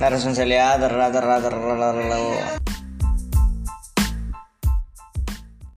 la responsabilidad, ra, ra, ra,